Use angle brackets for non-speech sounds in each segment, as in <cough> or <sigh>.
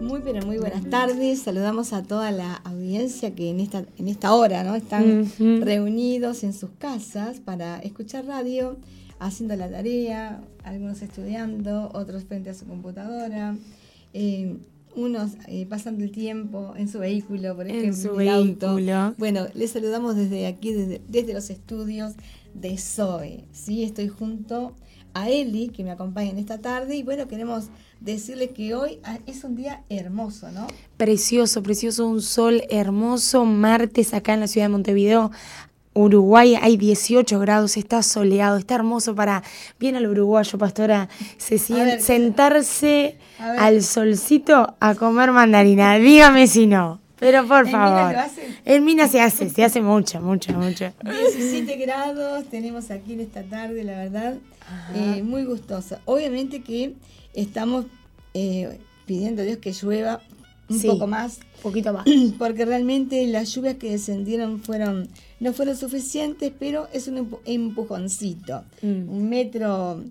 Muy pero muy buenas tardes. Saludamos a toda la audiencia que en esta en esta hora, ¿no? Están reunidos en sus casas para escuchar radio, haciendo la tarea, algunos estudiando, otros frente a su computadora. Eh, unos eh, pasando el tiempo en su vehículo, por ejemplo, en su vehículo. Bueno, les saludamos desde aquí, desde, desde los estudios de Zoe. ¿sí? Estoy junto a Eli, que me acompaña en esta tarde, y bueno, queremos decirles que hoy ah, es un día hermoso, ¿no? Precioso, precioso, un sol hermoso, martes acá en la ciudad de Montevideo. Uruguay hay 18 grados, está soleado, está hermoso para, bien al uruguayo, pastora, se siente, sentarse al solcito a comer mandarina. Dígame si no. Pero por favor. En Minas se hace, se hace mucho, mucho, mucho. 17 grados tenemos aquí en esta tarde, la verdad. Eh, muy gustosa. Obviamente que estamos eh, pidiendo a Dios que llueva un poco más. poquito más. <clears throat> Porque realmente las lluvias que descendieron fueron no fueron suficientes, pero es un empujoncito. Mm. Un metro,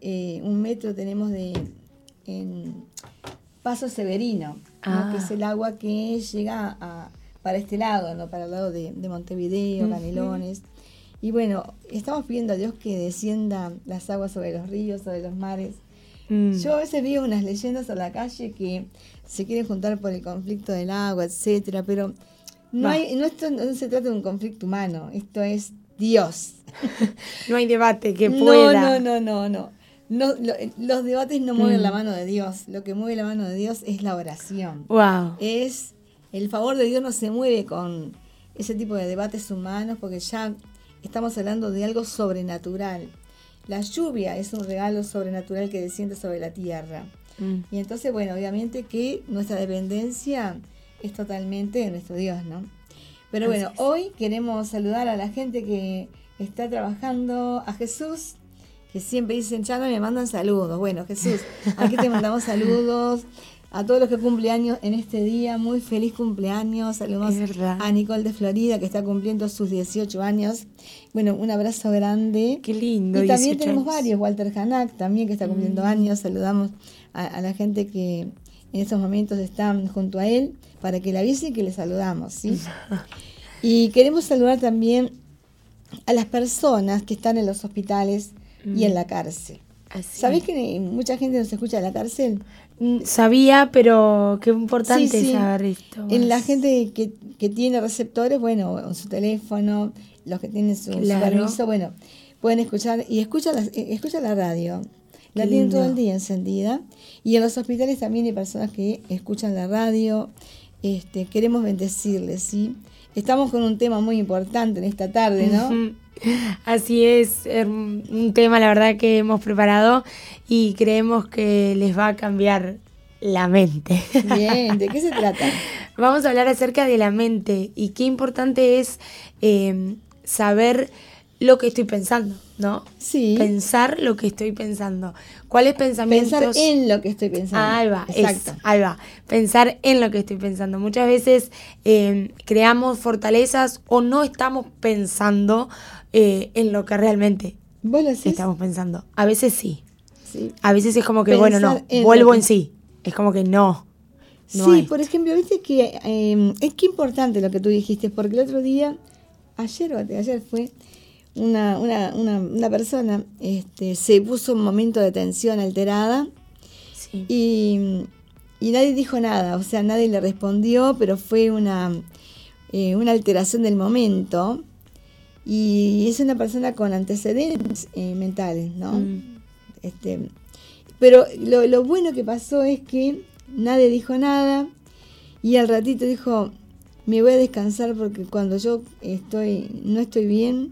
eh, un metro tenemos de en Paso Severino, que es ah. el agua que llega a, para este lado, no para el lado de, Montevideo, Canelones. Y bueno, estamos pidiendo a Dios que descienda las aguas sobre los ríos, sobre los mares. Mm. Yo a veces veo unas leyendas a la calle que se quieren juntar por el conflicto del agua, etcétera, pero no, hay, no, esto no se trata de un conflicto humano, esto es Dios. <laughs> no hay debate que pueda. No, no, no, no, no. los debates no mueven la mm. mano de Dios, lo que mueve la mano de Dios es la oración. Wow. Es el favor de Dios no se mueve con ese tipo de debates humanos porque ya estamos hablando de algo sobrenatural. La lluvia es un regalo sobrenatural que desciende sobre la tierra. Mm. Y entonces, bueno, obviamente que nuestra dependencia es totalmente de nuestro Dios, ¿no? Pero bueno, hoy queremos saludar a la gente que está trabajando, a Jesús, que siempre dicen, ya no me mandan saludos. Bueno, Jesús, aquí te mandamos saludos <laughs> a todos los que cumplen años en este día. Muy feliz cumpleaños. Saludos a Nicole de Florida, que está cumpliendo sus 18 años. Bueno, un abrazo grande. Qué lindo. Y también tenemos varios. Walter Hanak, también, que está cumpliendo mm. años. Saludamos a, la gente que en estos momentos están junto a él para que le avise que le saludamos. ¿sí? <laughs> y queremos saludar también a las personas que están en los hospitales y en mm. la cárcel. ¿Sabés que mucha gente nos escucha en la cárcel? Mm, sabía, pero qué importante saber esto. En la gente que, tiene receptores, bueno, en su teléfono, los que tienen su, permiso, bueno, pueden escuchar y escucha la, eh, escucha la radio. la tienen todo el día encendida. Y en los hospitales también hay personas que escuchan la radio. Este, queremos bendecirles, ¿sí? Estamos con un tema muy importante en esta tarde, ¿no? Así es, un tema la verdad que hemos preparado y creemos que les va a cambiar la mente. Bien, ¿de qué se <laughs> trata? Vamos a hablar acerca de la mente y qué importante es em, saber lo que estoy pensando, ¿no? Sí. Pensar lo que estoy pensando. ¿Cuáles pensamientos? Pensar en lo que estoy pensando. ahí va, exacto. ahí va. Pensar en lo que estoy pensando. Muchas veces em, creamos fortalezas o no estamos pensando eh, en lo que realmente estamos pensando. A veces sí. A veces es como que, bueno, no, vuelvo en sí. Es como que no. sí, por ejemplo, viste que em, es que importante lo que tú dijiste, porque el otro día, ayer o ayer fue, una, una, una, una persona este, se puso un momento de tensión alterada y, y, nadie dijo nada, o sea, nadie le respondió, pero fue una, eh, una alteración del momento y es una persona con antecedentes eh, mentales, ¿no? Mm. Este, pero lo, lo, bueno que pasó es que nadie dijo nada y al ratito dijo, me voy a descansar porque cuando yo estoy no estoy bien,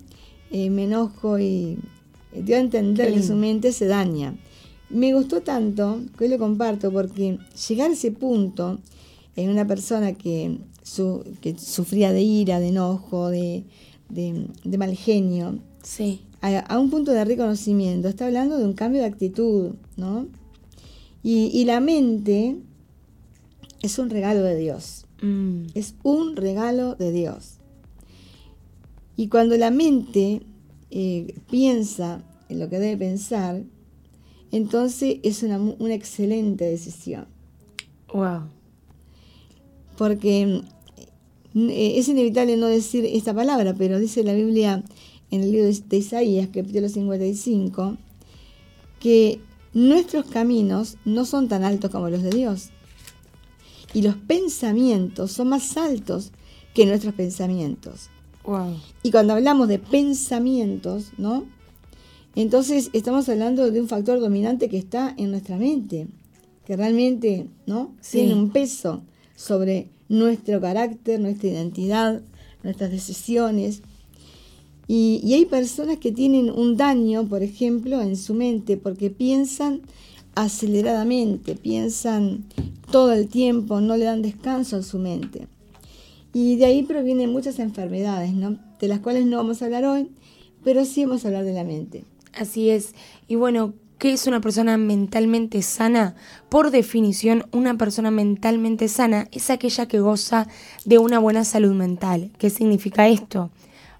eh, me enojo y dio a entender que su mente se daña. Me gustó tanto que hoy lo comparto porque llegar a ese punto en una persona que, su, que sufría de ira, de enojo, de, de, mal genio. Sí. A, un punto de reconocimiento. Está hablando de un cambio de actitud, ¿no? Y, la mente es un regalo de Dios. Mm. Es un regalo de Dios. Y cuando la mente eh, piensa en lo que debe pensar, entonces es una, una excelente decisión. Wow. porque eh, es inevitable no decir esta palabra, pero dice la Biblia en el libro de Isaías, capítulo 55, que nuestros caminos no son tan altos como los de Dios. Y los pensamientos son más altos que nuestros pensamientos. Y cuando hablamos de pensamientos, ¿no? Entonces estamos hablando de un factor dominante que está en nuestra mente, que realmente, ¿no? Tiene un peso sobre nuestro carácter, nuestra identidad, nuestras decisiones. Y, y, hay personas que tienen un daño, por ejemplo, en su mente porque piensan aceleradamente, piensan todo el tiempo, no le dan descanso a su mente. Y de ahí provienen muchas enfermedades, ¿no? de las cuales no vamos a hablar hoy, pero sí vamos a hablar de la mente. Así es. Y bueno, ¿qué es una persona mentalmente sana? Por definición, una persona mentalmente sana es aquella que goza de una buena salud mental. ¿Qué significa esto?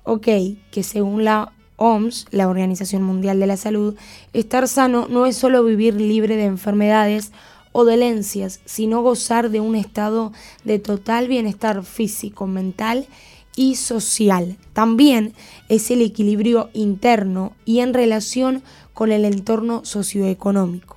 Ok, que según la OMS, la Organización Mundial de la Salud, estar sano no es solo vivir libre de enfermedades o dolencias, sino gozar de un estado de total bienestar físico, mental y social. También es el equilibrio interno y en relación con el entorno socioeconómico.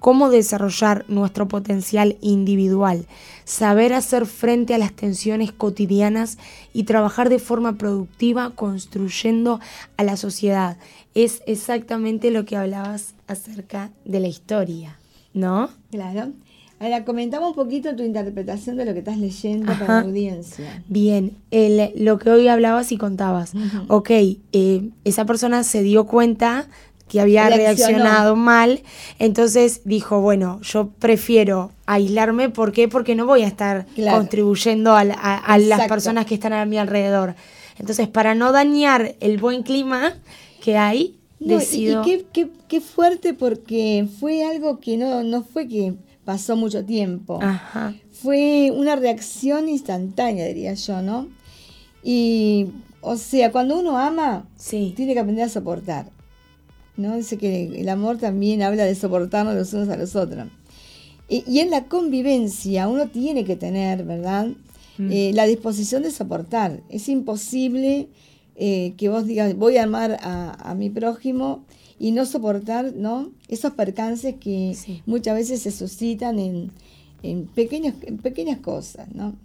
Cómo desarrollar nuestro potencial individual, saber hacer frente a las tensiones cotidianas y trabajar de forma productiva construyendo a la sociedad. Es exactamente lo que hablabas acerca de la historia. ¿No? Claro. Ahora, comentamos un poquito tu interpretación de lo que estás leyendo para la audiencia. Bien, el, lo que hoy hablabas y contabas. Ok, eh, esa persona se dio cuenta que había reaccionado mal, entonces dijo, bueno, yo prefiero aislarme, ¿por qué? Porque no voy a estar contribuyendo a, las personas que están a mi alrededor. Entonces, para no dañar el buen clima que hay, y, qué, qué, fuerte porque fue algo que no, no fue que pasó mucho tiempo. Fue una reacción instantánea, diría yo, ¿no? Y, o sea, cuando uno ama, tiene que aprender a soportar. ¿no? Dice que el amor también habla de soportarnos los unos a los otros. Y, en la convivencia uno tiene que tener, ¿verdad? Mm. Eh, la disposición de soportar. Es imposible eh, que vos digas, voy a amar a, mi prójimo y no soportar ¿no? esos percances que muchas veces se suscitan en, en, pequeños, en pequeñas cosas. ¿no?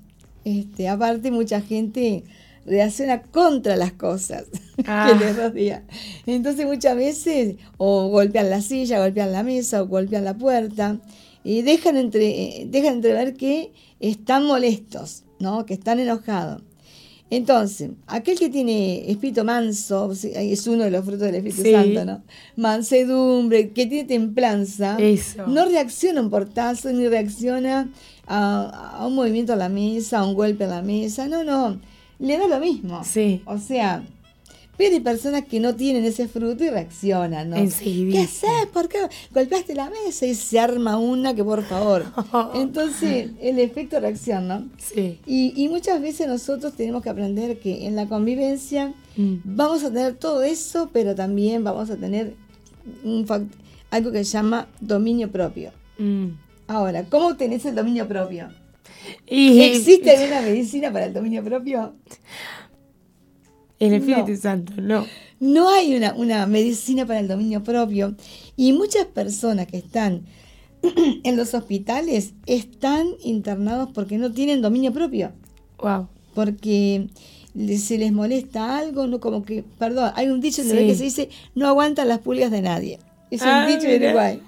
Este, aparte, mucha gente reacciona contra las cosas <laughs> que ah. les rodea. Entonces muchas veces o golpean la silla, golpean la mesa o golpean la puerta y dejan, entre, eh, dejan entrever que están molestos, ¿no? que están enojados. Entonces, aquel que tiene espíritu manso, es uno de los frutos del Espíritu Santo, ¿no? Mansedumbre, que tiene templanza, no reacciona a un portazo, ni reacciona a, a, un movimiento a la mesa, a un golpe a la mesa, no, no, le da lo mismo. Sí. O sea, pero hay personas que no tienen ese fruto y reaccionan, ¿no? ¿Qué haces? ¿Por qué golpeaste la mesa? Y se arma una que por favor. <laughs> Entonces, el efecto reacción, ¿no? Sí. Y, muchas veces nosotros tenemos que aprender que en la convivencia mm. vamos a tener todo eso, pero también vamos a tener un algo que se llama dominio propio. Mm. Ahora, ¿cómo tenés el dominio propio? ¿Existe alguna medicina para el dominio propio? El Espíritu Santo, no. No hay una, una medicina para el dominio propio. Y muchas personas que están <clears throat> en los hospitales están internados porque no tienen dominio propio. Wow. Porque se les molesta algo, no como que, perdón, hay un dicho en que se dice no aguantan las pulgas de nadie. Es un ah, dicho en Uruguay.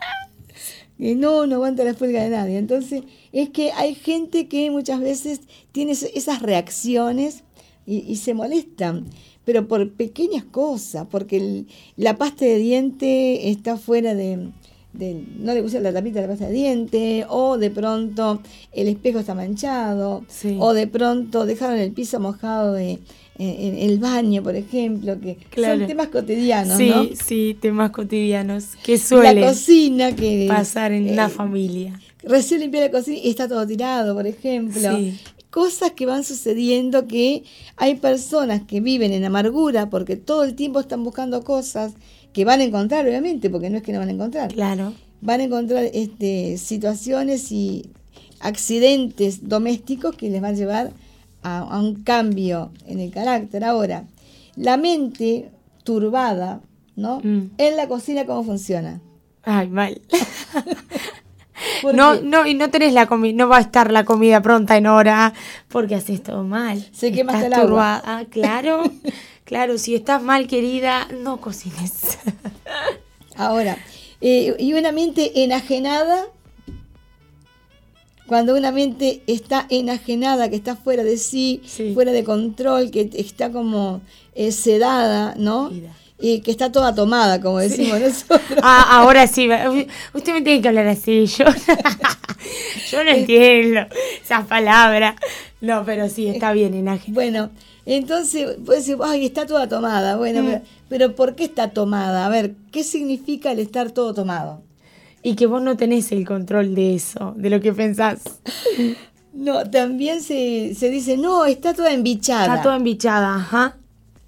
no, no aguanta las pulgas de nadie. Entonces, es que hay gente que muchas veces tiene esas reacciones y, se molestan, pero por pequeñas cosas, porque la pasta de diente está fuera de, no le puse la tapita de la pasta de diente, o de pronto el espejo está manchado, o de pronto dejaron el piso mojado de en, el baño, por ejemplo, que son temas cotidianos, sí, Sí, temas cotidianos que suele la cocina que pasar en la eh, familia. Recién limpié la cocina y está todo tirado, por ejemplo. Sí cosas que van sucediendo que hay personas que viven en amargura porque todo el tiempo están buscando cosas que van a encontrar, obviamente, porque no es que no van a encontrar. Claro. Van a encontrar este, situaciones y, accidentes domésticos que les van a llevar a, a un cambio en el carácter. Ahora, la mente turbada, ¿no? Mm. En la cocina, ¿cómo funciona? Ay, mal. <laughs> ¿Por No, no, y no tenés la comida, no va a estar la comida pronta en hora, porque haces todo mal. Se quema hasta el agua. turbada. Ah, claro, <laughs> claro, si estás mal, querida, no cocines. Ahora, eh, y una mente enajenada, cuando una mente está enajenada, que está fuera de sí, Sí. fuera de control, que está como eh, sedada, ¿no? Y que está toda tomada, como decimos <laughs> nosotros. Ah, ahora sí, usted me tiene que hablar así, yo, <laughs> yo no entiendo esas palabras. No, pero sí, está bien, Enaje. Bueno, entonces, pues decir, ay, está toda tomada. Bueno, Mm. pero, pero ¿por qué está tomada? A ver, ¿qué significa el estar todo tomado? Y que vos no tenés el control de eso, de lo que pensás. <laughs> No, también se, se dice, no, está toda embichada. Está toda embichada, ajá.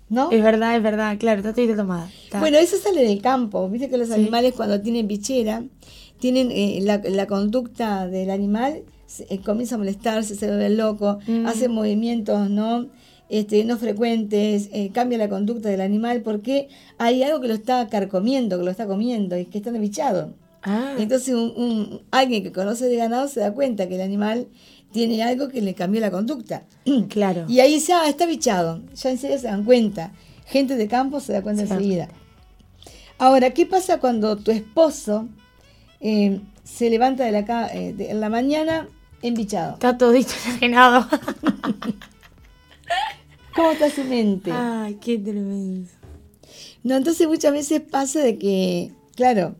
¿No? Es verdad, es verdad, claro, está toda tomada. Está- Bueno, eso sale del campo. Viste que los Sí. animales cuando tienen bichera, tienen eh, la, la conducta del animal, eh, comienza a molestarse, se vuelve loco, Mm. hace movimientos no este, no frecuentes, eh, cambia la conducta del animal porque hay algo que lo está carcomiendo, que lo está comiendo y que está embichado. Ah, Entonces un, un- alguien que conoce de ganado se da cuenta que el animal tiene algo que le cambió la conducta. <clears throat> claro. Y ahí ah, está bichado. Ya enseguida se dan cuenta. Gente de campo se da cuenta Se da enseguida. Ahora, ¿qué pasa cuando tu esposo eh, se levanta de la, eh, de- en la mañana embichado? Está todito enajenado. <laughs> ¿Cómo está su mente? Ay, qué tremendo. No, entonces muchas veces pasa de que, claro,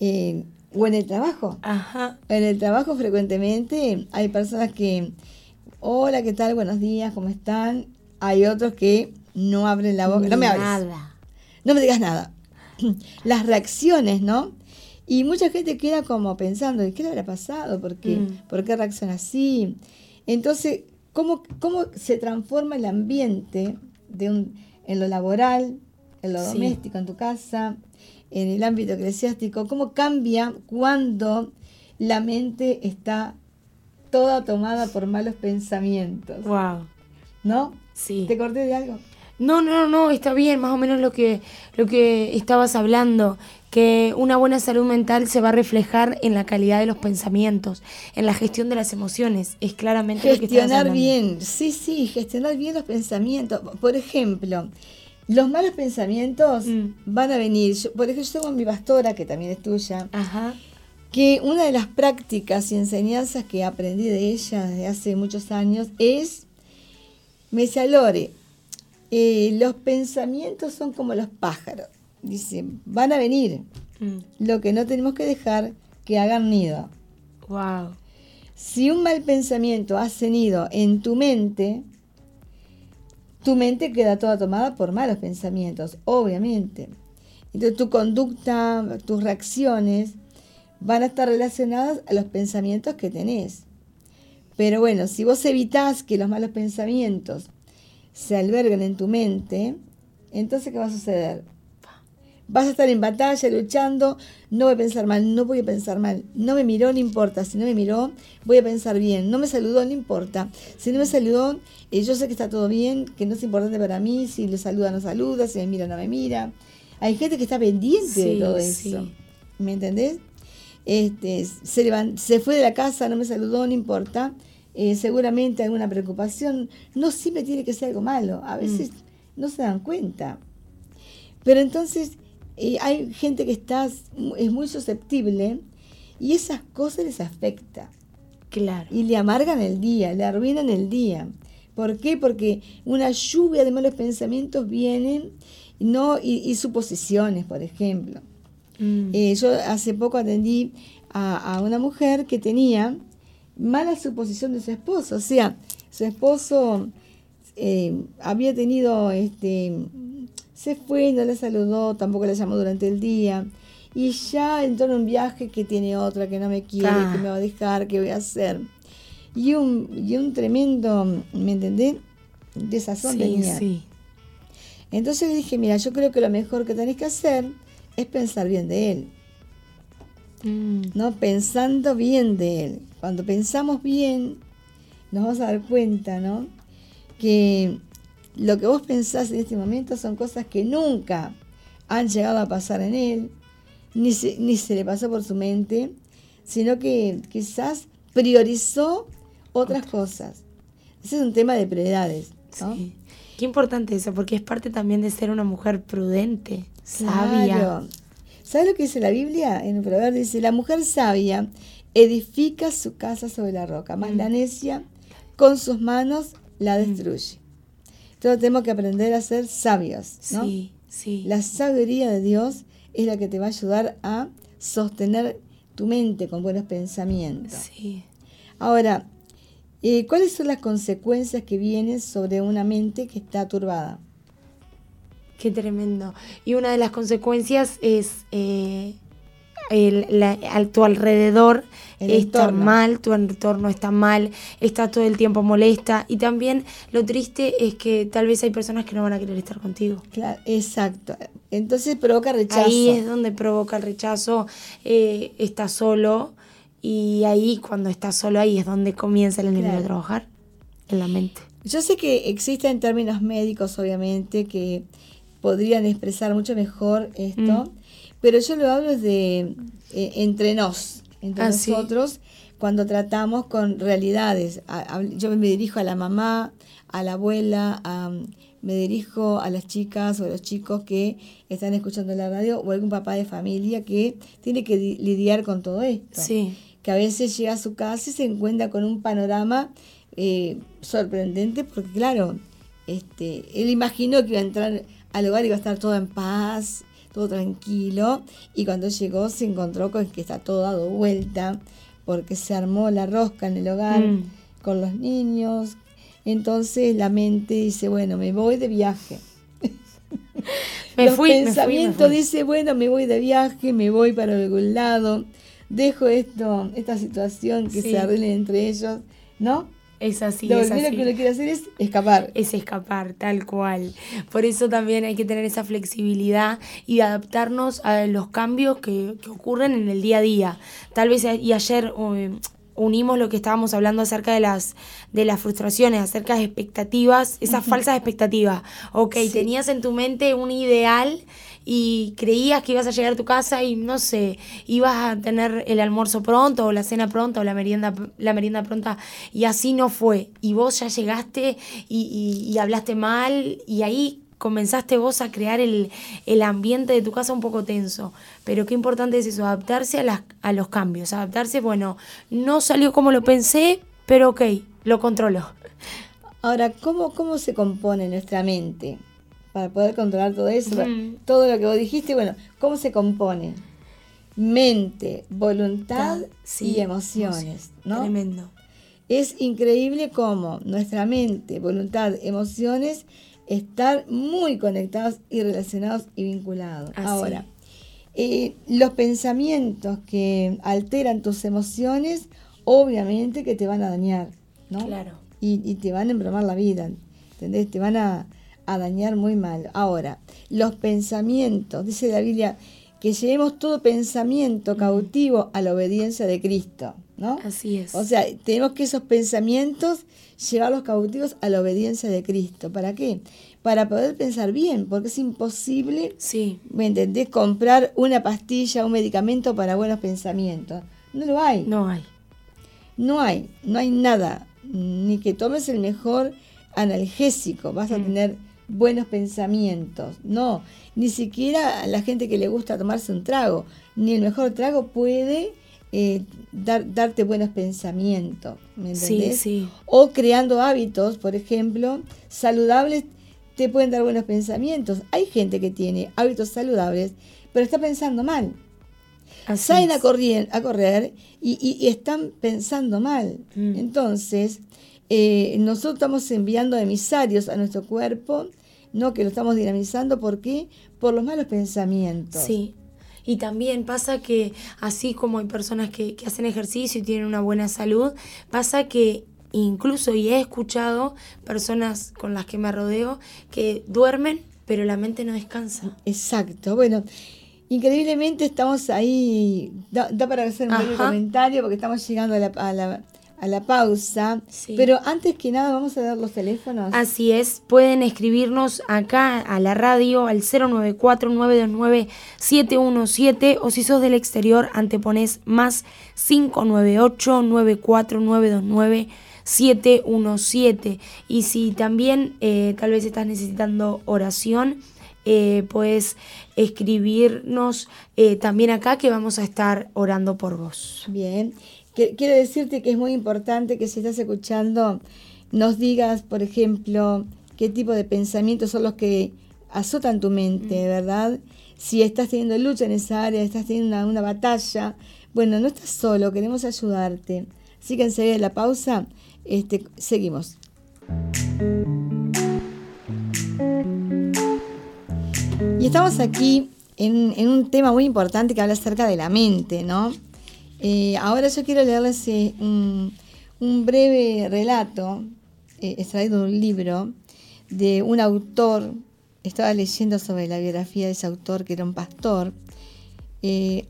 eh, o en el trabajo. Ajá. En el trabajo frecuentemente hay personas que, hola, ¿qué tal? Buenos días, ¿cómo están? Hay otros que no abren la boca, no me hables. Nada. no me digas nada. <clears throat> Las reacciones, ¿no? Y mucha gente queda como pensando, ¿qué le habrá pasado? ¿Por qué, Mm. ¿Por qué reacciona así? Entonces, ¿cómo, ¿cómo se transforma el ambiente de un, en lo laboral, en lo Sí. doméstico, en tu casa, en el ámbito eclesiástico? ¿Cómo cambia cuando la mente está toda tomada por malos pensamientos? Wow. ¿No? Sí. ¿Te corté de algo? No, no, no, está bien, más o menos lo que, lo que estabas hablando, que una buena salud mental se va a reflejar en la calidad de los pensamientos, en la gestión de las emociones, es claramente lo que Gestionar bien, sí, sí, gestionar bien los pensamientos. Por ejemplo, los malos pensamientos Mm. van a venir. Yo- por ejemplo, yo tengo a mi pastora, que también es tuya, Ajá. que una de las prácticas y enseñanzas que aprendí de ella desde hace muchos años es, me decía Lore, eh, los pensamientos son como los pájaros. Dice, van a venir. Mm. Lo que no tenemos que dejar que hagan nido. Wow. Si un mal pensamiento hace nido en tu mente, tu mente queda toda tomada por malos pensamientos, obviamente. Entonces tu conducta, tus reacciones van a estar relacionadas a los pensamientos que tenés. Pero bueno, si vos evitás que los malos pensamientos se alberguen en tu mente, entonces ¿qué va a suceder? Vas a estar en batalla, luchando, no voy a pensar mal, no voy a pensar mal, no me miró, no importa, si no me miró, voy a pensar bien, no me saludó, no importa, si no me saludó, eh, yo sé que está todo bien, que no es importante para mí, si le saluda, no saluda, si me mira, no me mira. Hay gente que está pendiente de todo sí. eso, ¿me entendés? Este, se, levan- se fue de la casa, no me saludó, no importa, eh, seguramente alguna preocupación, no siempre tiene que ser algo malo, a veces no se dan cuenta. Pero entonces eh, hay gente que está, es muy susceptible y esas cosas les afecta Claro. y le amargan el día, le arruinan el día. ¿Por qué? Porque una lluvia de malos pensamientos vienen no y, y suposiciones, por ejemplo. Mm. Eh, yo hace poco atendí a, a una mujer que tenía mala suposición de su esposo, o sea, su esposo eh, había tenido, este, se fue, no le saludó, tampoco le llamó durante el día, y ya entró en un viaje que tiene otra, que no me quiere, Ah. que me va a dejar, que voy a hacer. Y un, y un tremendo, ¿me entendés? Desazón Sí, tenía. sí. Entonces le dije, mira, yo creo que lo mejor que tenés que hacer es pensar bien de él. Mm. ¿no? Pensando bien de él. cuando pensamos bien, nos vamos a dar cuenta, ¿no? Que lo que vos pensás en este momento son cosas que nunca han llegado a pasar en él, ni se, ni se le pasó por su mente, sino que quizás priorizó otras cosas. Ese es un tema de prioridades. ¿no? Sí. Qué importante eso, porque es parte también de ser una mujer prudente, sabia. Claro. ¿Sabes lo que dice la Biblia? En el proverbio dice, la mujer sabia edifica su casa sobre la roca, más la necia con sus manos la destruye. Entonces tenemos que aprender a ser sabios, ¿no? Sí, sí. La sabiduría de Dios es la que te va a ayudar a sostener tu mente con buenos pensamientos. Sí. Ahora, eh, ¿cuáles son las consecuencias que vienen sobre una mente que está turbada? Qué tremendo. Y una de las consecuencias es eh, el, la- tu alrededor El está entorno. mal, tu entorno está mal, está todo el tiempo molesta. Y también lo triste es que tal vez hay personas que no van a querer estar contigo. Claro, exacto. Entonces provoca rechazo. Ahí es donde provoca el rechazo, eh, está solo y ahí cuando está solo ahí es donde comienza el enemigo Claro. a trabajar en la mente. Yo sé que existen términos médicos, obviamente, que podrían expresar mucho mejor esto, Mm. Pero yo lo hablo de eh, entre nos, entre Ah, sí. nosotros, cuando tratamos con realidades. A- a- yo me dirijo a la mamá, a la abuela, a- me dirijo a las chicas o a los chicos que están escuchando la radio o algún papá de familia que tiene que di- lidiar con todo esto Sí, que a veces llega a su casa y se encuentra con un panorama eh, sorprendente porque claro, este, él imaginó que iba a entrar al hogar y iba a estar todo en paz, todo tranquilo, y cuando llegó se encontró con que está todo dado vuelta porque se armó la rosca en el hogar Mm. con los niños. Entonces la mente dice, bueno, me voy de viaje. <laughs> me Los fui, me fui, me pensamientos fui. dice, bueno, me voy de viaje, me voy para algún lado, dejo esto, esta situación que Sí. se arregle entre ellos, ¿no? Es así, Lo es primero así. que uno quiere hacer es escapar. es escapar, tal cual. Por eso también hay que tener esa flexibilidad y adaptarnos a los cambios que, que ocurren en el día a día. Tal vez, y ayer eh, unimos lo que estábamos hablando acerca de las, de las frustraciones, acerca de expectativas, esas falsas expectativas. Ok, Sí. tenías en tu mente un ideal y creías que ibas a llegar a tu casa y no sé, ibas a tener el almuerzo pronto o la cena pronta o la merienda, la merienda pronta y así no fue. Y vos ya llegaste y, y- y hablaste mal y ahí comenzaste vos a crear el, el ambiente de tu casa un poco tenso. Pero qué importante es eso, adaptarse a, las, a los cambios, adaptarse, bueno, no salió como lo pensé, pero ok, lo controlo. Ahora, ¿cómo, ¿cómo se compone nuestra mente para poder controlar todo eso? Todo lo que vos dijiste, bueno, ¿cómo se compone? Mente, voluntad Sí, y emociones, ¿no? Tremendo. Es increíble cómo nuestra mente, voluntad, emociones están muy conectados y relacionados y vinculados. Así. Ahora, eh, los pensamientos que alteran tus emociones, obviamente que te van a dañar, ¿no? Claro. Y, y te van a embromar la vida, ¿entendés? Te van a, a dañar muy mal. Ahora, los pensamientos, dice la Biblia, que llevemos todo pensamiento cautivo a la obediencia de Cristo, ¿no? Así es. O sea, tenemos que esos pensamientos llevarlos cautivos a la obediencia de Cristo. ¿Para qué? Para poder pensar bien, porque es imposible, sí, ¿me entendés? Comprar una pastilla, un medicamento para buenos pensamientos. No lo hay. no hay. No hay, no hay nada. Ni que tomes el mejor analgésico, vas a Mm. tener buenos pensamientos. No, ni siquiera la gente que le gusta tomarse un trago, ni el mejor trago puede eh, dar, darte buenos pensamientos. ¿Me Sí, entendés? sí. O creando hábitos, por ejemplo, saludables, te pueden dar buenos pensamientos. Hay gente que tiene hábitos saludables, pero está pensando mal Así salen es. a, correr, a correr y, y- y están pensando mal. Mm. Entonces, eh, nosotros estamos enviando emisarios a nuestro cuerpo, no que lo estamos dinamizando, ¿por qué? Por los malos pensamientos. Sí. Y también pasa que, así como hay personas que, que hacen ejercicio y tienen una buena salud, pasa que incluso, y he escuchado personas con las que me rodeo, que duermen, pero la mente no descansa. Exacto, bueno. increíblemente estamos ahí, da, para hacer un breve comentario porque estamos llegando a la, a la, a la pausa. Pero antes que nada vamos a dar los teléfonos. Así es, pueden escribirnos acá a la radio al 094-929-717 o si sos del exterior antepones más 598-94929-717. Y si también eh, tal vez estás necesitando oración, eh, puedes escribirnos eh, también acá que vamos a estar orando por vos. Bien quiero decirte que es muy importante que si estás escuchando nos digas, por ejemplo, qué tipo de pensamientos son los que azotan tu mente, mm. ¿verdad? Si estás teniendo lucha en esa área, estás teniendo una, batalla, bueno, no estás solo, queremos ayudarte. Así que enseguida de la pausa, este, seguimos. Y estamos aquí en, en un tema muy importante que habla acerca de la mente, ¿no? Eh, ahora yo quiero leerles eh, un, breve relato eh, extraído de un libro de un autor. Estaba leyendo sobre la biografía de ese autor que era un pastor,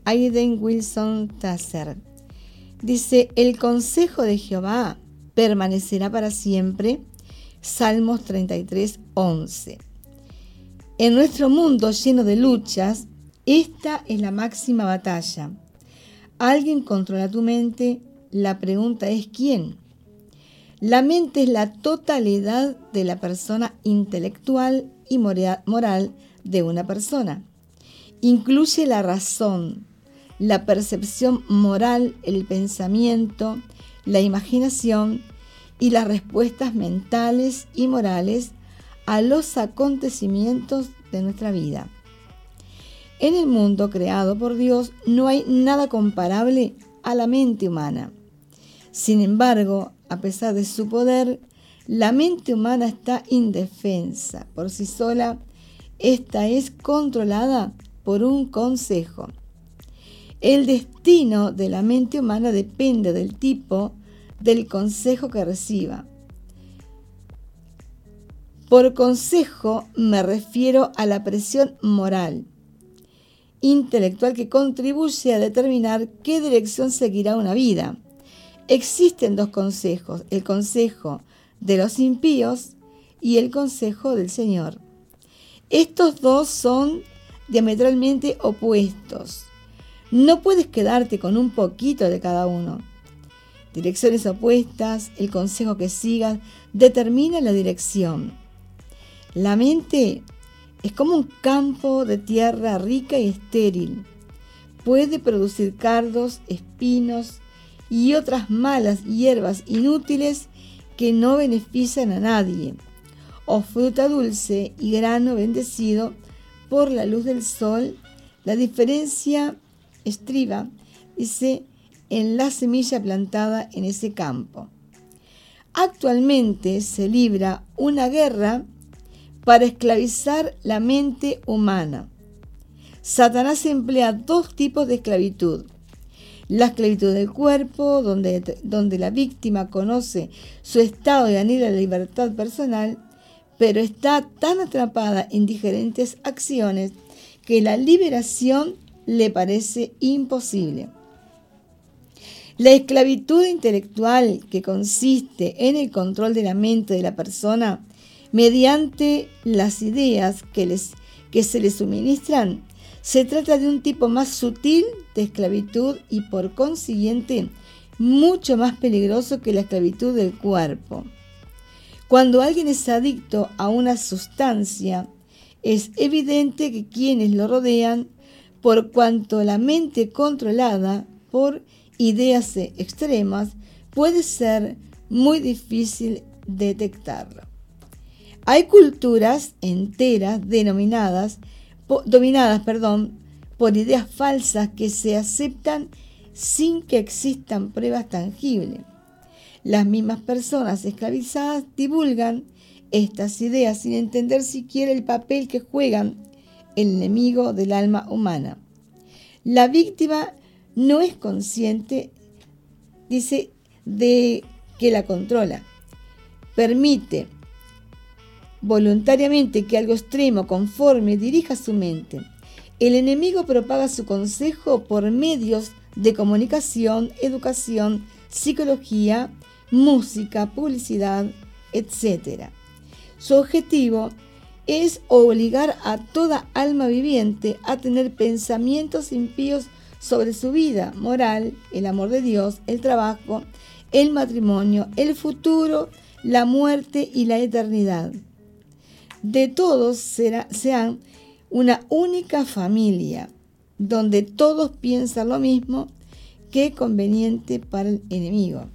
Aiden Wilson Tasser. Dice, el consejo de Jehová permanecerá para siempre. Salmos 33, 11. En nuestro mundo lleno de luchas, esta es la máxima batalla Alguien controla tu mente, la pregunta es ¿quién? La mente es la totalidad de la persona intelectual y moral de una persona. Incluye la razón, la percepción moral, el pensamiento, la imaginación y las respuestas mentales y morales a los acontecimientos de nuestra vida. En el mundo creado por Dios no hay nada comparable a la mente humana. Sin embargo, a pesar de su poder, la mente humana está indefensa por sí sola. Esta es controlada por un consejo. El destino de la mente humana depende del tipo del consejo que reciba. Por consejo me refiero a la presión moral intelectual que contribuye a determinar qué dirección seguirá una vida. Existen dos consejos, el consejo de los impíos y el consejo del Señor. Estos dos son diametralmente opuestos. No puedes quedarte con un poquito de cada uno. Direcciones opuestas, el consejo que sigas, determina la dirección. La mente es como un campo de tierra rica y estéril. Puede producir cardos, espinos y otras malas hierbas inútiles que no benefician a nadie, o fruta dulce y grano bendecido por la luz del sol. La diferencia estriba, dice, en la semilla plantada en ese campo. Actualmente se libra una guerra para esclavizar la mente humana. Satanás emplea dos tipos de esclavitud. La esclavitud del cuerpo, donde, donde la víctima conoce su estado y anhela la libertad personal, pero está tan atrapada en diferentes acciones que la liberación le parece imposible. La esclavitud intelectual, que consiste en el control de la mente de la persona, mediante las ideas que, les, que se les suministran. Se trata de un tipo más sutil de esclavitud y por consiguiente mucho más peligroso que la esclavitud del cuerpo. Cuando alguien es adicto a una sustancia, es evidente que quienes lo rodean, por cuanto la mente controlada por ideas extremas, puede ser muy difícil detectarlo. Hay culturas enteras denominadas, dominadas por ideas falsas que se aceptan sin que existan pruebas tangibles. Las mismas personas esclavizadas divulgan estas ideas sin entender siquiera el papel que juegan el enemigo del alma humana. La víctima no es consciente, dice, de que la controla. Permite voluntariamente que algo extremo conforme dirija su mente. El enemigo propaga su consejo por medios de comunicación, educación, psicología, música, publicidad, etc. Su objetivo es obligar a toda alma viviente a tener pensamientos impíos sobre su vida moral, el amor de Dios, el trabajo, el matrimonio, el futuro, la muerte y la eternidad. De todos será, sean una única familia, donde todos piensan lo mismo que conveniente para el enemigo.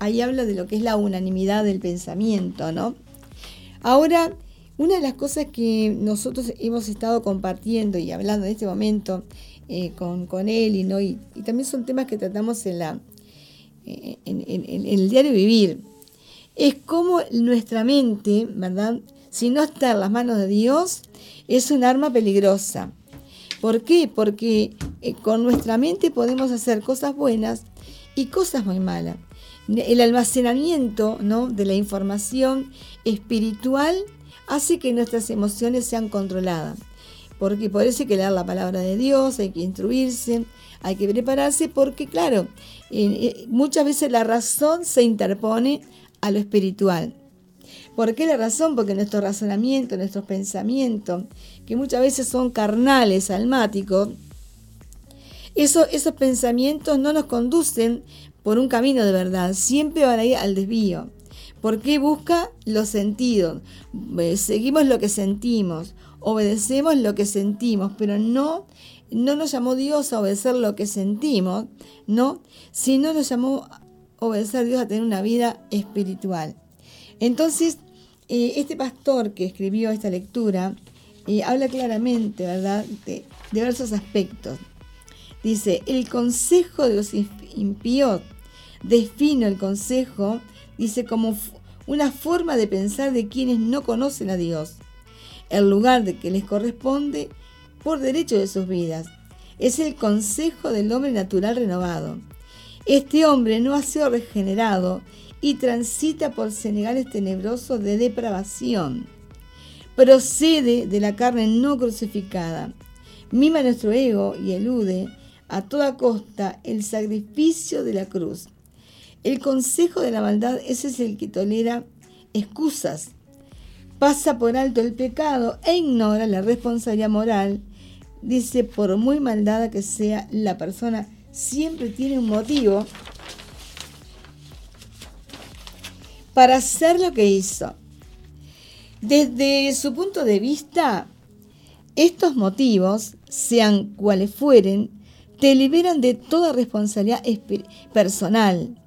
Ahí habla de lo que es la unanimidad del pensamiento, ¿no? Ahora, una de las cosas que nosotros hemos estado compartiendo y hablando en este momento eh, con, él y, ¿no? Y, también son temas que tratamos en, la, eh, en, el diario vivir, es como nuestra mente, ¿verdad? Si no está en las manos de Dios, es un arma peligrosa. ¿Por qué? Porque eh, con nuestra mente podemos hacer cosas buenas y cosas muy malas. El almacenamiento ¿no? de la información espiritual hace que nuestras emociones sean controladas. Porque por eso hay que leer la palabra de Dios, hay que instruirse, hay que prepararse, porque claro, eh, muchas veces la razón se interpone a lo espiritual. ¿Por qué la razón? Porque nuestro razonamiento, nuestros pensamientos, que muchas veces son carnales, almáticos, eso, esos pensamientos no nos conducen por un camino de verdad, siempre van a ir al desvío. Porque busca los sentidos. Eh, seguimos lo que sentimos, obedecemos lo que sentimos, pero no, no nos llamó Dios a obedecer lo que sentimos, ¿no? Sino nos llamó a obedecer Dios a tener una vida espiritual. Entonces, eh, este pastor que escribió esta lectura eh, habla claramente, ¿verdad?, de diversos aspectos. Dice, el consejo de los impíos, defino el consejo dice como una forma de pensar de quienes no conocen a Dios, el lugar de que les corresponde por derecho de sus vidas. Es el consejo del hombre natural renovado. Este hombre no ha sido regenerado y transita por senegales tenebrosos de depravación. Procede de la carne no crucificada. Mima nuestro ego y elude a toda costa el sacrificio de la cruz. El consejo de la maldad ese es el que tolera excusas, pasa por alto el pecado e ignora la responsabilidad moral. Dice, por muy maldada que sea la persona, siempre tiene un motivo para hacer lo que hizo. Desde su punto de vista, estos motivos, sean cuales fueren, te liberan de toda responsabilidad personal,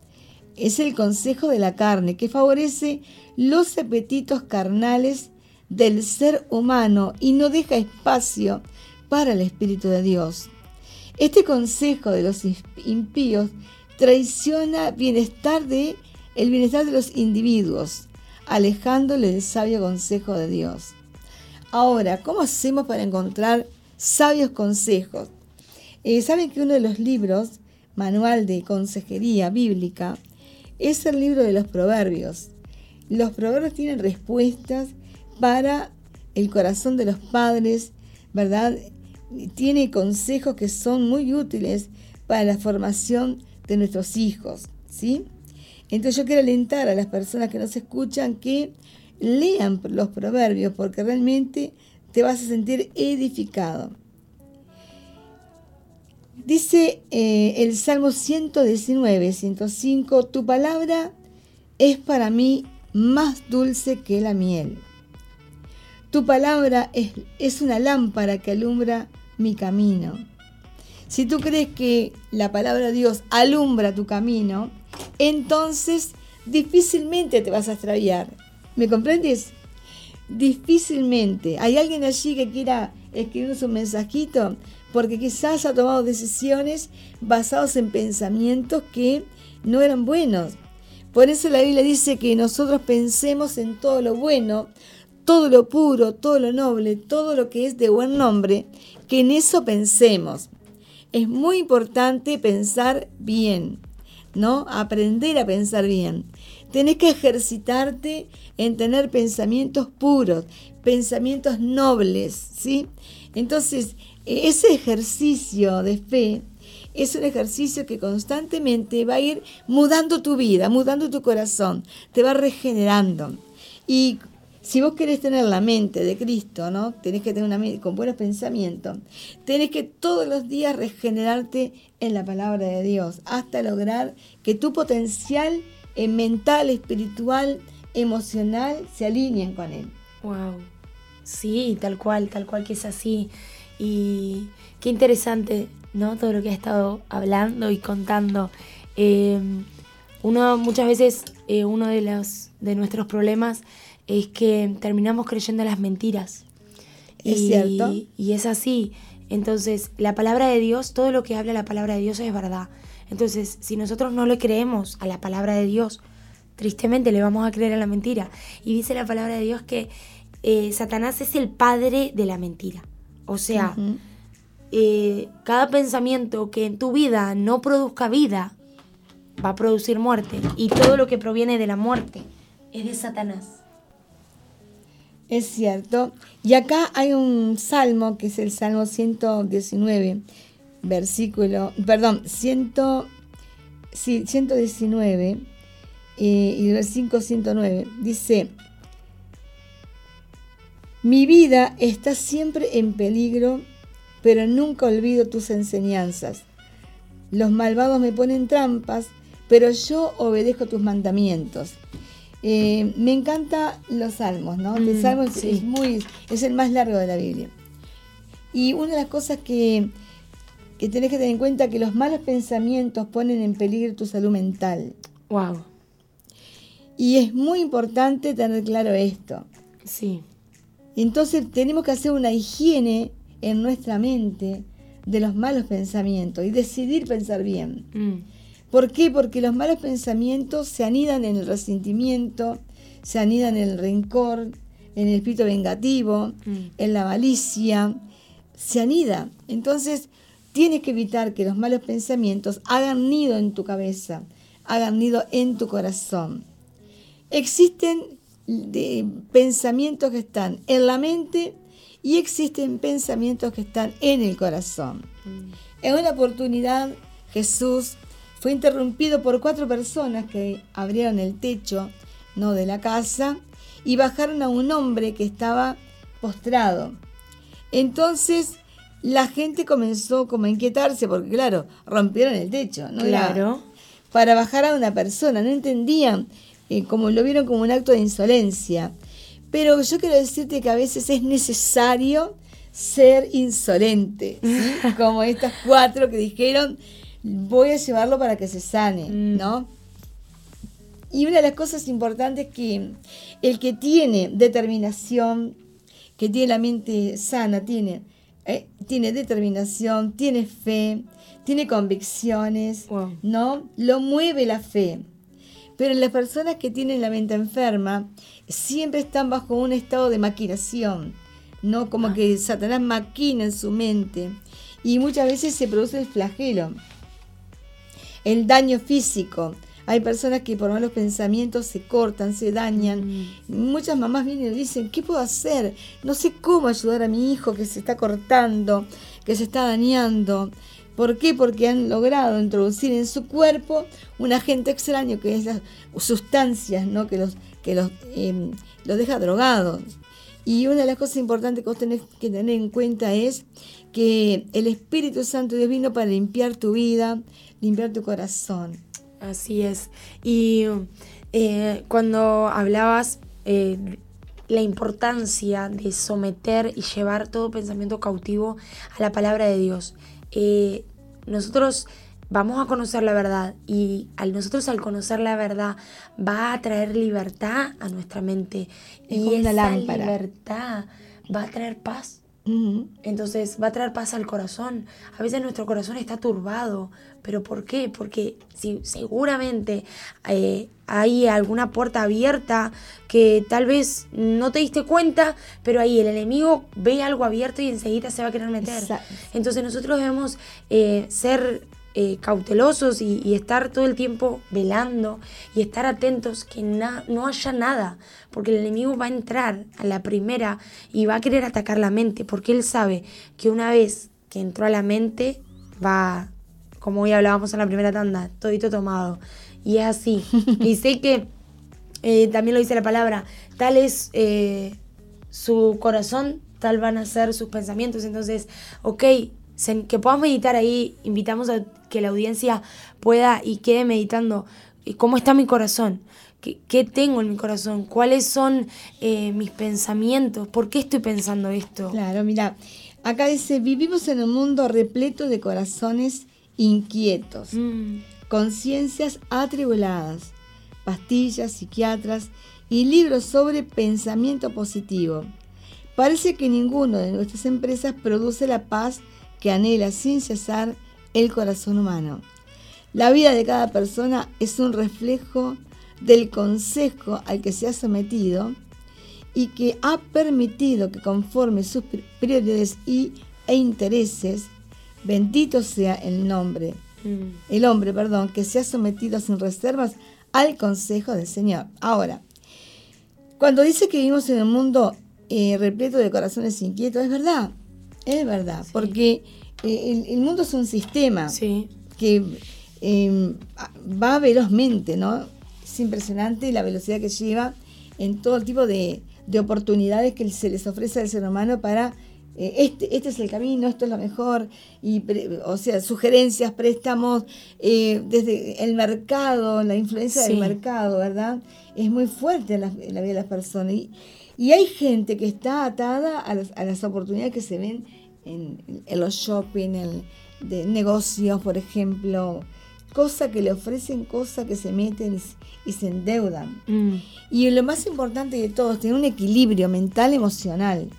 es el consejo de la carne que favorece los apetitos carnales del ser humano y no deja espacio para el Espíritu de Dios. Este consejo de los impíos traiciona bienestar de, el bienestar de los individuos, alejándole del sabio consejo de Dios. Ahora, ¿cómo hacemos para encontrar sabios consejos? Eh, Saben que uno de los libros, Manual de Consejería Bíblica, es el libro de los proverbios. Los proverbios tienen respuestas para el corazón de los padres, ¿verdad? Tiene consejos que son muy útiles para la formación de nuestros hijos, ¿sí? Entonces yo quiero alentar a las personas que nos escuchan que lean los proverbios porque realmente te vas a sentir edificado. Dice eh, el Salmo 119, 105, tu palabra es para mí más dulce que la miel. Tu palabra es, es una lámpara que alumbra mi camino. Si tú crees que la palabra de Dios alumbra tu camino, entonces difícilmente te vas a extraviar. ¿Me comprendes? Difícilmente. ¿Hay alguien allí que quiera escribirnos un mensajito? porque quizás ha tomado decisiones basadas en pensamientos que no eran buenos. Por eso la Biblia dice que nosotros pensemos en todo lo bueno, todo lo puro, todo lo noble, todo lo que es de buen nombre, que en eso pensemos. Es muy importante pensar bien, ¿no? Aprender a pensar bien. Tenés que ejercitarte en tener pensamientos puros, pensamientos nobles, ¿sí? Entonces, ese ejercicio de fe es un ejercicio que constantemente va a ir mudando tu vida, mudando tu corazón, te va regenerando. Y si vos querés tener la mente de Cristo, ¿no? Tenés que tener una mente con buenos pensamientos. Tenés que todos los días regenerarte en la palabra de Dios hasta lograr que tu potencial mental, espiritual, emocional se alineen con él. Wow. Sí, tal cual, tal cual que es así. Y qué interesante, ¿no? Todo lo que ha estado hablando y contando. Eh, uno muchas veces, eh, uno de los de nuestros problemas es que terminamos creyendo las mentiras. Es cierto. Y es así. Entonces, la palabra de Dios, todo lo que habla la palabra de Dios es verdad. Entonces, si nosotros no le creemos a la palabra de Dios, tristemente le vamos a creer a la mentira. Y dice la palabra de Dios que eh, Satanás es el padre de la mentira. O sea, eh, cada pensamiento que en tu vida no produzca vida va a producir muerte. Y todo lo que proviene de la muerte es de Satanás. Es cierto. Y acá hay un salmo, que es el Salmo 119, versículo, perdón, 100, sí, 119 eh, y versículo 109. Dice, mi vida está siempre en peligro, pero nunca olvido tus enseñanzas. Los malvados me ponen trampas, pero yo obedezco tus mandamientos. Eh, me encanta los salmos, ¿no? el mm, salmo es, muy, es el más largo de la Biblia. Y una de las cosas que, que tenés que tener en cuenta es que los malos pensamientos ponen en peligro tu salud mental. Wow. Y es muy importante tener claro esto. Sí. Entonces tenemos que hacer una higiene en nuestra mente de los malos pensamientos y decidir pensar bien. Mm. ¿Por qué? Porque los malos pensamientos se anidan en el resentimiento, se anidan en el rencor, en el espíritu vengativo, mm. en la malicia, se anida. Entonces, tienes que evitar que los malos pensamientos hagan nido en tu cabeza, hagan nido en tu corazón. Existen pensamientos que están en la mente y existen pensamientos que están en el corazón. Mm. En una oportunidad, Jesús fue interrumpido por cuatro personas que abrieron el techo ¿no? de la casa y bajaron a un hombre que estaba postrado. Entonces la gente comenzó como a inquietarse porque claro, rompieron el techo, ¿no? Claro. para bajar a una persona, no entendían, eh, como lo vieron como un acto de insolencia. Pero yo quiero decirte que a veces es necesario ser insolente, <laughs> como estas cuatro que dijeron, voy a llevarlo para que se sane, mm. ¿no? Y una de las cosas importantes es que el que tiene determinación, que tiene la mente sana, tiene, eh, tiene determinación, tiene fe, tiene convicciones, ¿no? Lo mueve la fe. Pero las personas que tienen la mente enferma siempre están bajo un estado de maquinación, ¿no? Como ah. que Satanás maquina en su mente. Y muchas veces se produce el flagelo el daño físico. Hay personas que por malos pensamientos se cortan, se dañan. Mm. Muchas mamás vienen y dicen, ¿qué puedo hacer? No sé cómo ayudar a mi hijo que se está cortando, que se está dañando. ¿Por qué? Porque han logrado introducir en su cuerpo un agente extraño que es las sustancias ¿no? que, los, que los, em, los deja drogados. Y una de las cosas importantes que vos tenés que tener en cuenta es que el Espíritu Santo de vino para limpiar tu vida, limpiar tu corazón. Así es. Y eh, cuando hablabas eh, la importancia de someter y llevar todo pensamiento cautivo a la palabra de Dios, eh, nosotros vamos a conocer la verdad y al nosotros al conocer la verdad va a traer libertad a nuestra mente y esa lámpara. libertad va a traer paz entonces va a traer paz al corazón. A veces nuestro corazón está turbado. ¿Pero por qué? Porque si, seguramente eh, hay alguna puerta abierta que tal vez no te diste cuenta, pero ahí el enemigo ve algo abierto y enseguida se va a querer meter. Entonces nosotros debemos eh, ser eh, cautelosos y, estar todo el tiempo velando y estar atentos que no haya nada, porque el enemigo va a entrar a la primera y va a querer atacar la mente, porque él sabe que una vez que entró a la mente va, como hoy hablábamos en la primera tanda, todito tomado. Y es así. <laughs> y sé que eh, también lo dice la palabra, tal es eh, su corazón, tal van a ser sus pensamientos. Entonces, ok, que podamos meditar ahí, invitamos a que la audiencia pueda y quede meditando eh, cómo está mi corazón, qué, tengo en mi corazón, cuáles son mis pensamientos, por qué estoy pensando esto. Claro, mira, acá dice, vivimos en un mundo repleto de corazones inquietos, mm. conciencias atribuladas pastillas, psiquiatras y libros sobre pensamiento positivo. Parece que ninguna de nuestras empresas produce la paz que anhela sin cesar el corazón humano. La vida de cada persona es un reflejo del consejo al que se ha sometido y que ha permitido que conforme sus prioridades y, e intereses, bendito sea el nombre, mm. el hombre, perdón, que se ha sometido sin reservas al consejo del Señor. Ahora, cuando dice que vivimos en un mundo eh, repleto de corazones inquietos, es verdad, es verdad, porque eh, el, mundo es un sistema que em, va velozmente, ¿no? Es impresionante la velocidad que lleva en todo tipo de, de oportunidades que se les ofrece al ser humano para eh, este, este es el camino, esto es lo mejor, y, o sea, sugerencias, préstamos, eh, desde el mercado, la influencia del mercado, ¿verdad? Es muy fuerte en la, vida de las personas. Y, hay gente que está atada a las, oportunidades que se ven en, los shopping, en, de negocios, por ejemplo, cosas que le ofrecen, cosas que se meten y, se endeudan. Mm. Y lo más importante de todo es tener un equilibrio mental, emocional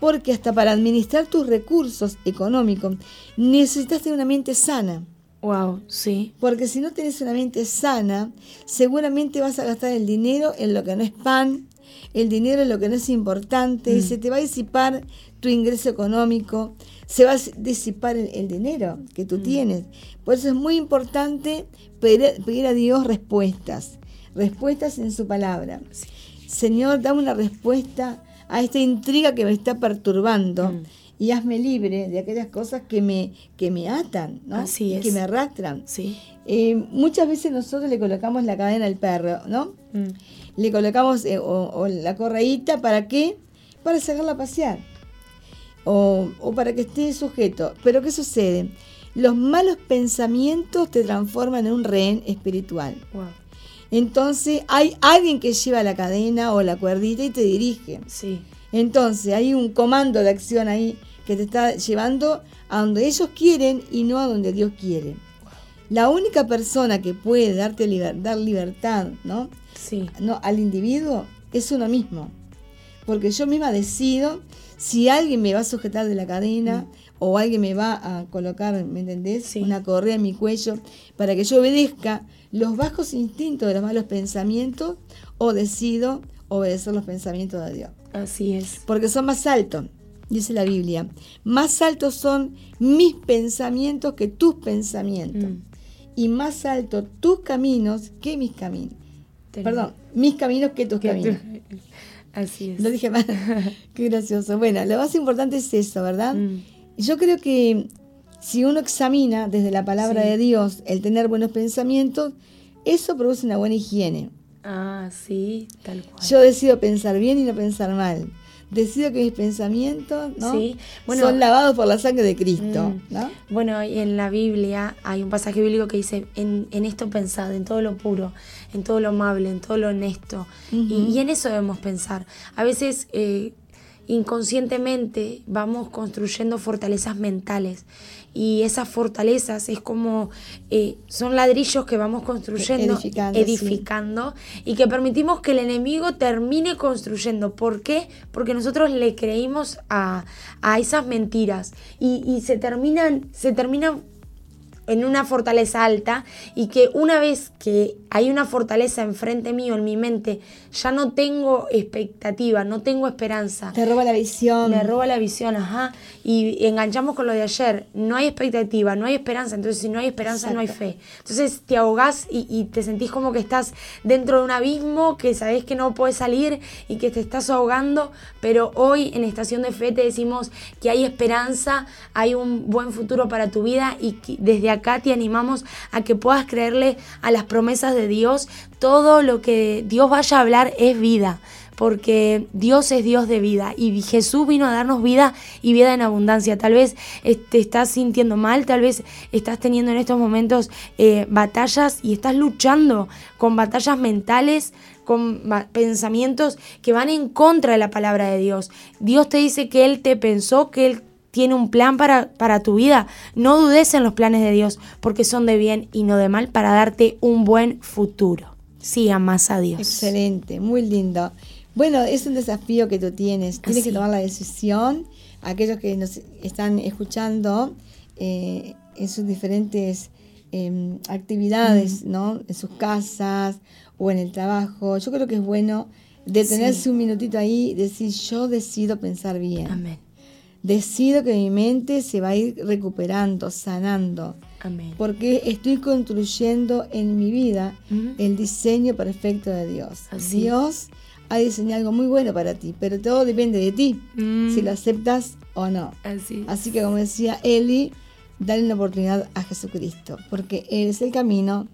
porque hasta para administrar tus recursos económicos necesitas tener una mente sana. Wow, sí. Porque si no tienes una mente sana, seguramente vas a gastar el dinero en lo que no es pan, el dinero en lo que no es importante, y mm. se te va a disipar tu ingreso económico, se va a disipar el, dinero que tú mm. tienes. Por eso es muy importante pedir, a Dios respuestas, respuestas en su palabra. Señor, dame una respuesta a esta intriga que me está perturbando mm. y hazme libre de aquellas cosas que me, que me atan, ¿no? Así que me arrastran. Sí. Eh, muchas veces nosotros le colocamos la cadena al perro, ¿no? Mm. Le colocamos eh, o, la correíta, ¿para qué? Para sacarla a pasear. O, para que esté sujeto. Pero ¿qué sucede? Los malos pensamientos te transforman en un rehén espiritual. Entonces hay alguien que lleva la cadena o la cuerdita y te dirige. Sí. Entonces hay un comando de acción ahí que te está llevando a donde ellos quieren y no a donde Dios quiere. La única persona que puede darte dar libertad, ¿no? Sí. No, al individuo es uno mismo. Porque yo misma decido si alguien me va a sujetar de la cadena mm. o alguien me va a colocar, ¿me entendés? Una correa en mi cuello para que yo obedezca los bajos instintos de los malos pensamientos o decido obedecer los pensamientos de Dios. Así es. Porque son más altos, dice la Biblia. Más altos son mis pensamientos que tus pensamientos. Mm. Y más altos tus caminos que mis caminos. Perdón, mis caminos que tus caminos. <laughs> Así es. Lo dije mal. <laughs> Qué gracioso. Bueno, lo más importante es eso, ¿verdad? Mm. Yo creo que si uno examina desde la palabra de Dios el tener buenos pensamientos, eso produce una buena higiene. Ah, sí, tal cual. Yo decido pensar bien y no pensar mal. Decido que mis pensamientos son lavados por la sangre de Cristo. Mm. Bueno, en la Biblia hay un pasaje bíblico que dice, en, esto pensad, en todo lo puro, en todo lo amable, en todo lo honesto. y, en eso debemos pensar. A veces... Eh, inconscientemente vamos construyendo fortalezas mentales y esas fortalezas es como eh, son ladrillos que vamos construyendo, edificando, y que permitimos que el enemigo termine construyendo. ¿Por qué? Porque nosotros le creímos a, esas mentiras y, y, se terminan, se terminan en una fortaleza alta y que una vez que hay una fortaleza enfrente mío, en mi mente, ya no tengo expectativa, no tengo esperanza. Te roba la visión. Me roba la visión, ajá. Y enganchamos con lo de ayer, no hay expectativa, no hay esperanza, entonces si no hay esperanza no hay fe. Entonces te ahogás y, y te sentís como que estás dentro de un abismo, que sabés que no puedes salir y que te estás ahogando, pero hoy en Estación de Fe te decimos que hay esperanza, hay un buen futuro para tu vida y que desde acá te animamos a que puedas creerle a las promesas de Dios. Todo lo que Dios vaya a hablar es vida porque Dios es Dios de vida y Jesús vino a darnos vida y vida en abundancia. Tal vez te estás sintiendo mal, tal vez estás teniendo en estos momentos eh, batallas y estás luchando con batallas mentales, con pensamientos que van en contra de la palabra de Dios. Dios te dice que Él te pensó, que Él tiene un plan para, para tu vida. No dudes en los planes de Dios, porque son de bien y no de mal para darte un buen futuro. Sí, amas a Dios. Excelente, muy lindo. Bueno, es un desafío que tú tienes. Tienes que tomar la decisión. Aquellos que nos están escuchando eh, en sus diferentes em, actividades, ¿no? En sus casas o en el trabajo. Yo creo que es bueno detenerse un minutito ahí y decir, yo decido pensar bien. Amén. Decido que mi mente se va a ir recuperando, sanando. Amén. Porque estoy construyendo en mi vida el diseño perfecto de Dios. Dios ha diseñado algo muy bueno para ti, pero todo depende de ti, mm. si lo aceptas o no. Así. Así que como decía Eli, dale una oportunidad a Jesucristo, porque Él es el camino,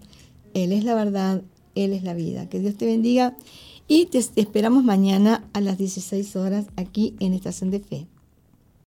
Él es la verdad, Él es la vida. Que Dios te bendiga y te esperamos mañana a las 16 horas aquí en Estación de Fe.